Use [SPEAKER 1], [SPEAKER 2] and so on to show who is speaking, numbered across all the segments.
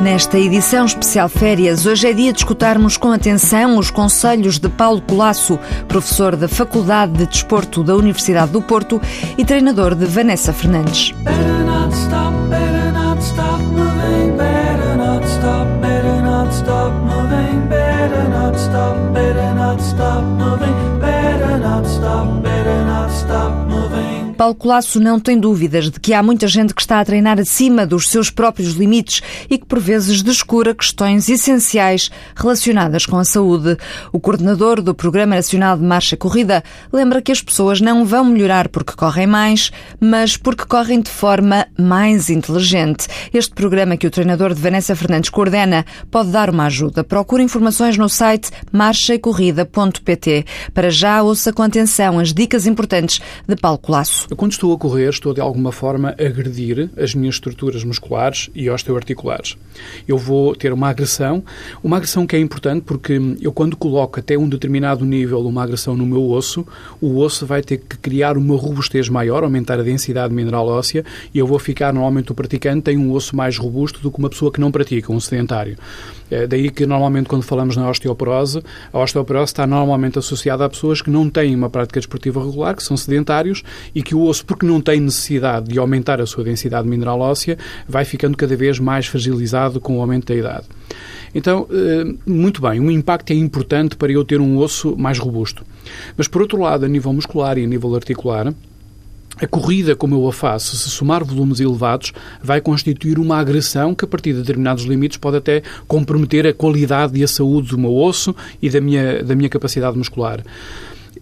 [SPEAKER 1] Nesta edição especial Férias, hoje é dia de escutarmos com atenção os conselhos de Paulo Colasso, professor da Faculdade de Desporto da Universidade do Porto e treinador de Vanessa Fernandes. Paulo Colasso não tem dúvidas de que há muita gente que está a treinar acima dos seus próprios limites e que por vezes descura questões essenciais relacionadas com a saúde. O coordenador do Programa Nacional de Marcha Corrida lembra que as pessoas não vão melhorar porque correm mais, mas porque correm de forma mais inteligente. Este programa que o treinador de Vanessa Fernandes coordena pode dar uma ajuda. Procure informações no site marchaecorrida.pt. Para já, ouça com atenção as dicas importantes de Paulo Colasso.
[SPEAKER 2] Quando estou a correr, estou de alguma forma a agredir as minhas estruturas musculares e osteoarticulares. Eu vou ter uma agressão, uma agressão que é importante porque eu, quando coloco até um determinado nível uma agressão no meu osso, o osso vai ter que criar uma robustez maior, aumentar a densidade mineral óssea e eu vou ficar, normalmente, o praticante tem um osso mais robusto do que uma pessoa que não pratica, um sedentário. É daí que, normalmente, quando falamos na osteoporose, a osteoporose está normalmente associada a pessoas que não têm uma prática desportiva regular, que são sedentários e que o osso, porque não tem necessidade de aumentar a sua densidade mineral óssea, vai ficando cada vez mais fragilizado com o aumento da idade. Então, eh, muito bem, o impacto é importante para eu ter um osso mais robusto. Mas, por outro lado, a nível muscular e a nível articular, a corrida, como eu a faço, se somar volumes elevados, vai constituir uma agressão que, a partir de determinados limites, pode até comprometer a qualidade e a saúde do meu osso e da minha, da minha capacidade muscular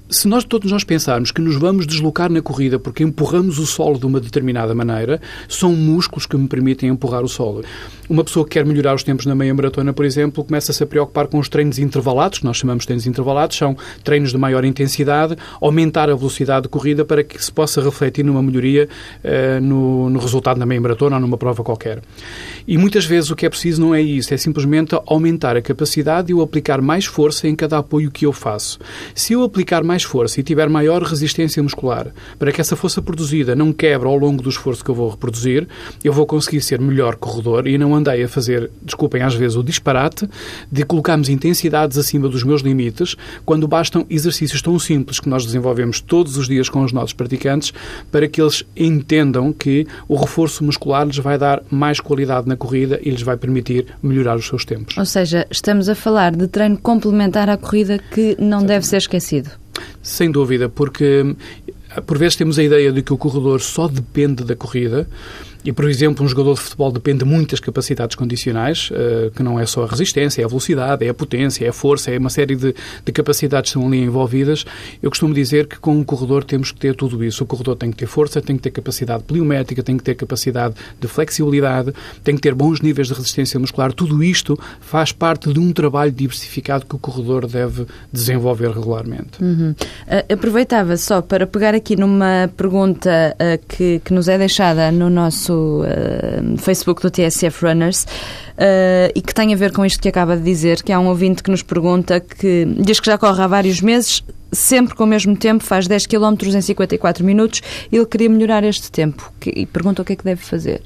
[SPEAKER 2] se nós todos nós pensarmos que nos vamos deslocar na corrida porque empurramos o solo de uma determinada maneira, são músculos que me permitem empurrar o solo. Uma pessoa que quer melhorar os tempos na meia maratona, por exemplo, começa-se a preocupar com os treinos intervalados, que nós chamamos de treinos intervalados, são treinos de maior intensidade, aumentar a velocidade de corrida para que se possa refletir numa melhoria uh, no, no resultado na meia maratona ou numa prova qualquer. E muitas vezes o que é preciso não é isso, é simplesmente aumentar a capacidade e eu aplicar mais força em cada apoio que eu faço. Se eu aplicar mais força e tiver maior resistência muscular, para que essa força produzida não quebre ao longo do esforço que eu vou reproduzir, eu vou conseguir ser melhor corredor e não andei a fazer, desculpem às vezes, o disparate de colocarmos intensidades acima dos meus limites, quando bastam exercícios tão simples que nós desenvolvemos todos os dias com os nossos praticantes para que eles entendam que o reforço muscular lhes vai dar mais qualidade na corrida e lhes vai permitir melhorar os seus tempos.
[SPEAKER 1] Ou seja, estamos a falar de treino complementar à corrida que não Exatamente. deve ser esquecido.
[SPEAKER 2] Sem dúvida, porque por vezes temos a ideia de que o corredor só depende da corrida e, por exemplo, um jogador de futebol depende de muitas capacidades condicionais, uh, que não é só a resistência, é a velocidade, é a potência, é a força, é uma série de, de capacidades que estão ali envolvidas. Eu costumo dizer que com um corredor temos que ter tudo isso. O corredor tem que ter força, tem que ter capacidade pliométrica, tem que ter capacidade de flexibilidade, tem que ter bons níveis de resistência muscular. Tudo isto faz parte de um trabalho diversificado que o corredor deve desenvolver regularmente.
[SPEAKER 1] Uhum. Uh, aproveitava só para pegar aqui numa pergunta uh, que, que nos é deixada no nosso uh, Facebook do TSF Runners uh, e que tem a ver com isto que acaba de dizer, que há um ouvinte que nos pergunta que diz que já corre há vários meses, sempre com o mesmo tempo, faz 10 km em 54 minutos, e ele queria melhorar este tempo e pergunta o que é que deve fazer.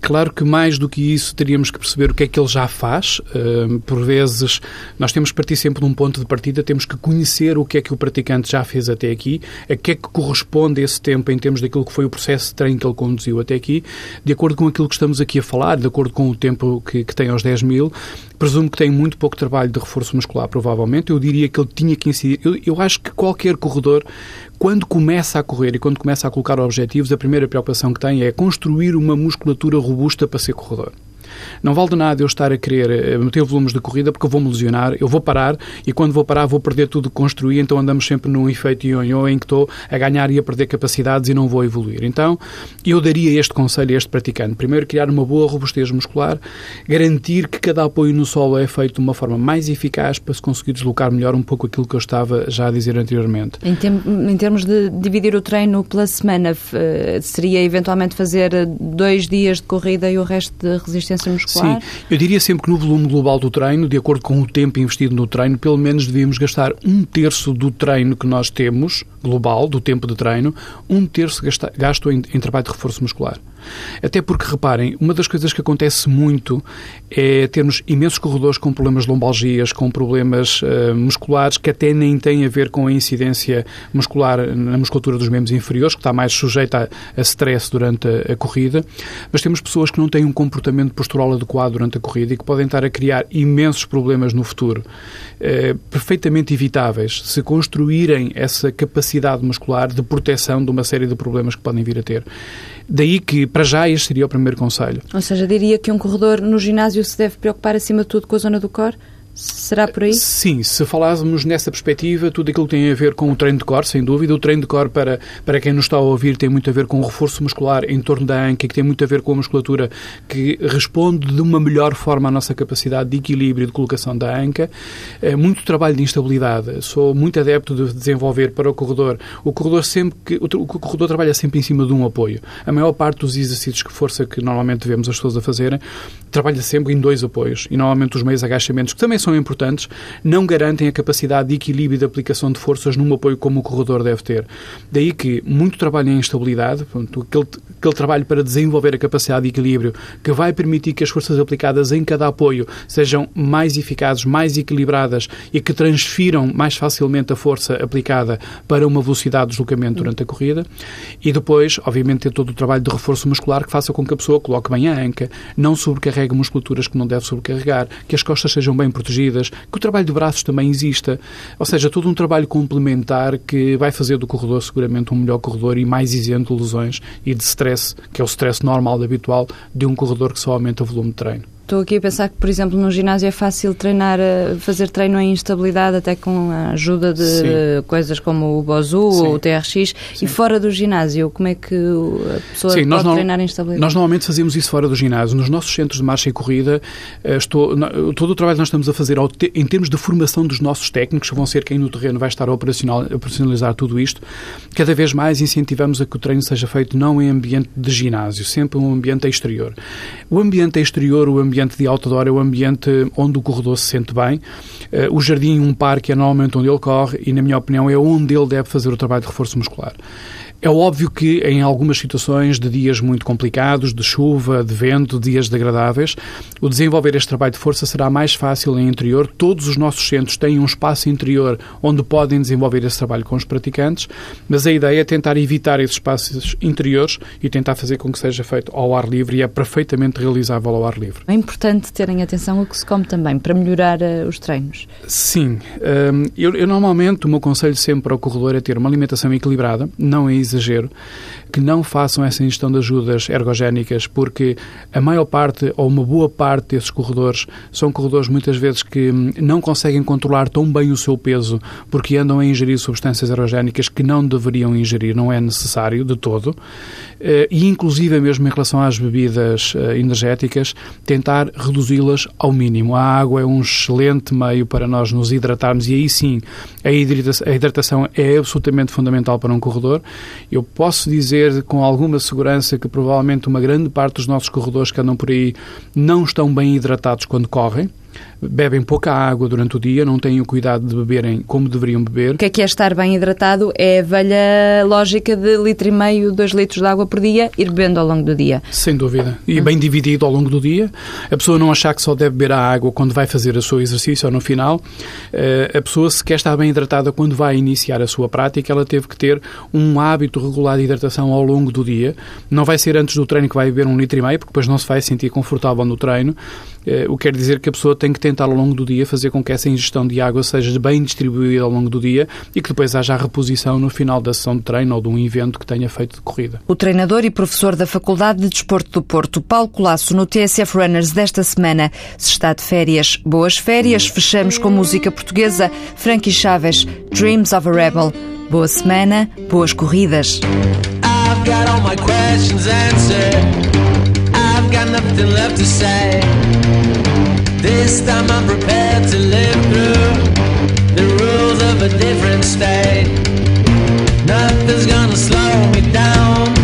[SPEAKER 2] Claro que mais do que isso teríamos que perceber o que é que ele já faz. Uh, por vezes nós temos que partir sempre de um ponto de partida, temos que conhecer o que é que o praticante já fez até aqui, a que é que corresponde esse tempo em termos daquilo que foi o processo de treino que ele conduziu até aqui, de acordo com aquilo que estamos aqui a falar, de acordo com o tempo que, que tem aos 10 mil. Presumo que tem muito pouco trabalho de reforço muscular, provavelmente. Eu diria que ele tinha que incidir. Eu, eu acho que qualquer corredor quando começa a correr e quando começa a colocar objetivos, a primeira preocupação que tem é construir uma musculatura robusta para ser corredor. Não vale de nada eu estar a querer eh, meter volumes de corrida porque eu vou me lesionar, eu vou parar e quando vou parar vou perder tudo que construí, então andamos sempre num efeito ionho em que estou a ganhar e a perder capacidades e não vou evoluir. Então, eu daria este conselho a este praticante. Primeiro, criar uma boa robustez muscular, garantir que cada apoio no solo é feito de uma forma mais eficaz para se conseguir deslocar melhor um pouco aquilo que eu estava já a dizer anteriormente.
[SPEAKER 1] Em, tem, em termos de dividir o treino pela semana, seria eventualmente fazer dois dias de corrida e o resto de resistência muscular?
[SPEAKER 2] Sim, eu diria sempre que no volume global do treino, de acordo com o tempo investido no treino, pelo menos devíamos gastar um terço do treino que nós temos, global, do tempo de treino, um terço gasto em, em trabalho de reforço muscular. Até porque, reparem, uma das coisas que acontece muito é termos imensos corredores com problemas de lombalgias, com problemas uh, musculares que até nem têm a ver com a incidência muscular na musculatura dos membros inferiores, que está mais sujeita a, a stress durante a, a, corrida, mas temos pessoas que não têm um comportamento postural adequado durante a corrida e que podem estar a criar imensos problemas no futuro, uh, perfeitamente evitáveis se construírem essa capacidade muscular de proteção de uma série de problemas que podem vir a ter. Daí que, para já, este seria o primeiro conselho.
[SPEAKER 1] Ou seja, diria que um corredor no ginásio se deve preocupar, acima de tudo, com a zona do core? Será por aí?
[SPEAKER 2] Sim, se falássemos nessa perspectiva, tudo aquilo que tem a ver com o treino de core, sem dúvida. O treino de core, para, para quem nos está a ouvir, tem muito a ver com o reforço muscular em torno da anca, que tem muito a ver com a musculatura que responde de uma melhor forma à nossa capacidade de equilíbrio e de colocação da anca. É muito trabalho de instabilidade. Sou muito adepto de desenvolver para o corredor. O corredor sempre que o, corredor trabalha sempre em cima de um apoio. A maior parte dos exercícios de força que normalmente vemos as pessoas a fazerem trabalha sempre em dois apoios. E normalmente os meios agachamentos, que também são são importantes, não garantem a capacidade de equilíbrio e de aplicação de forças num apoio como o corredor deve ter. Daí que muito trabalho em instabilidade, portanto, aquele, aquele trabalho para desenvolver a capacidade de equilíbrio que vai permitir que as forças aplicadas em cada apoio sejam mais eficazes, mais equilibradas e que transfiram mais facilmente a força aplicada para uma velocidade de deslocamento durante a corrida. E depois, obviamente, ter todo o trabalho de reforço muscular que faça com que a pessoa coloque bem a anca, não sobrecarregue musculaturas que não deve sobrecarregar, que as costas sejam bem protegidas protegidas, que o trabalho de braços também exista. Ou seja, todo um trabalho complementar que vai fazer do corredor seguramente um melhor corredor e mais isento de lesões e de stress, que é o stress normal, habitual, de um corredor que só aumenta o volume de treino.
[SPEAKER 1] Estou aqui a pensar que, por exemplo, no ginásio é fácil treinar, eh, fazer treino em instabilidade até com a ajuda de Sim. coisas como o Bozu ou o TRX. Sim. E fora do ginásio, como é que a pessoa pode treinar em instabilidade?
[SPEAKER 2] Nós normalmente fazemos isso fora do ginásio. Nos nossos centros de marcha e corrida, eh, estou, todo o trabalho que nós estamos a fazer em termos de formação dos nossos técnicos, que vão ser quem no terreno vai estar a operacionalizar tudo isto, cada vez mais incentivamos a que o treino seja feito não em ambiente de ginásio, sempre um ambiente exterior. O ambiente exterior, o ambiente ambiente de outdoor é o ambiente onde o corredor se sente bem. Eh, o jardim, um parque, é normalmente onde ele corre e, na minha opinião, é onde ele deve fazer o trabalho de reforço muscular. É óbvio que em algumas situações de dias muito complicados, de chuva, de vento, dias degradáveis, o desenvolver este trabalho de força será mais fácil em interior. Todos os nossos centros têm um espaço interior onde podem desenvolver esse trabalho com os praticantes, mas a ideia é tentar evitar esses espaços interiores e tentar fazer com que seja feito ao ar livre e é perfeitamente realizável ao ar livre.
[SPEAKER 1] É importante terem atenção ao que se come também para melhorar uh, os treinos.
[SPEAKER 2] Sim. Um, eu, eu, normalmente o meu conselho sempre ao corredor é ter uma alimentação equilibrada, não é exagero, que não façam essa ingestão de ajudas ergogénicas, porque a maior parte, ou uma boa parte desses corredores, são corredores muitas vezes que hum, não conseguem controlar tão bem o seu peso, porque andam a ingerir substâncias ergogénicas que não deveriam ingerir, não é necessário de todo, eh, e inclusive mesmo em relação às bebidas eh, energéticas, tentar reduzi-las ao mínimo. A água é um excelente meio para nós nos hidratarmos e aí sim a hidratação é absolutamente fundamental para um corredor eu posso dizer com alguma segurança que provavelmente uma grande parte dos nossos corredores que andam por aí não estão bem hidratados quando correm bebem pouca água durante o dia, não têm o cuidado de beberem como deveriam beber.
[SPEAKER 1] O que é que é estar bem hidratado? É a velha lógica de litro e meio, dois litros de água por dia, ir bebendo ao longo do dia.
[SPEAKER 2] Sem dúvida. E bem dividido ao longo do dia. A pessoa não achar que só deve beber a água quando vai fazer o seu exercício ou no final. Eh, a pessoa, se quer estar bem hidratada quando vai iniciar a sua prática, ela teve que ter um hábito regular de hidratação ao longo do dia. Não vai ser antes do treino que vai beber um litro e meio, porque depois não se vai sentir confortável no treino. Eh, o que quer dizer que a pessoa tem que tentar ao longo do dia fazer com que essa ingestão de água seja bem distribuída ao longo do dia e que depois haja a reposição no final da sessão de treino ou de um evento que tenha feito de corrida.
[SPEAKER 1] O treinador e professor da Faculdade de Desporto do Porto, Paulo Colasso, no TSF Runners desta semana, se está de férias. Boas férias, fechamos com música portuguesa, Frankie Chaves, Dreams of a Rebel. Boa semana, boas corridas. I've got all my questions answered. Got nothing left to say. This time I'm prepared to live through the rules of a different state. Nothing's gonna slow me down,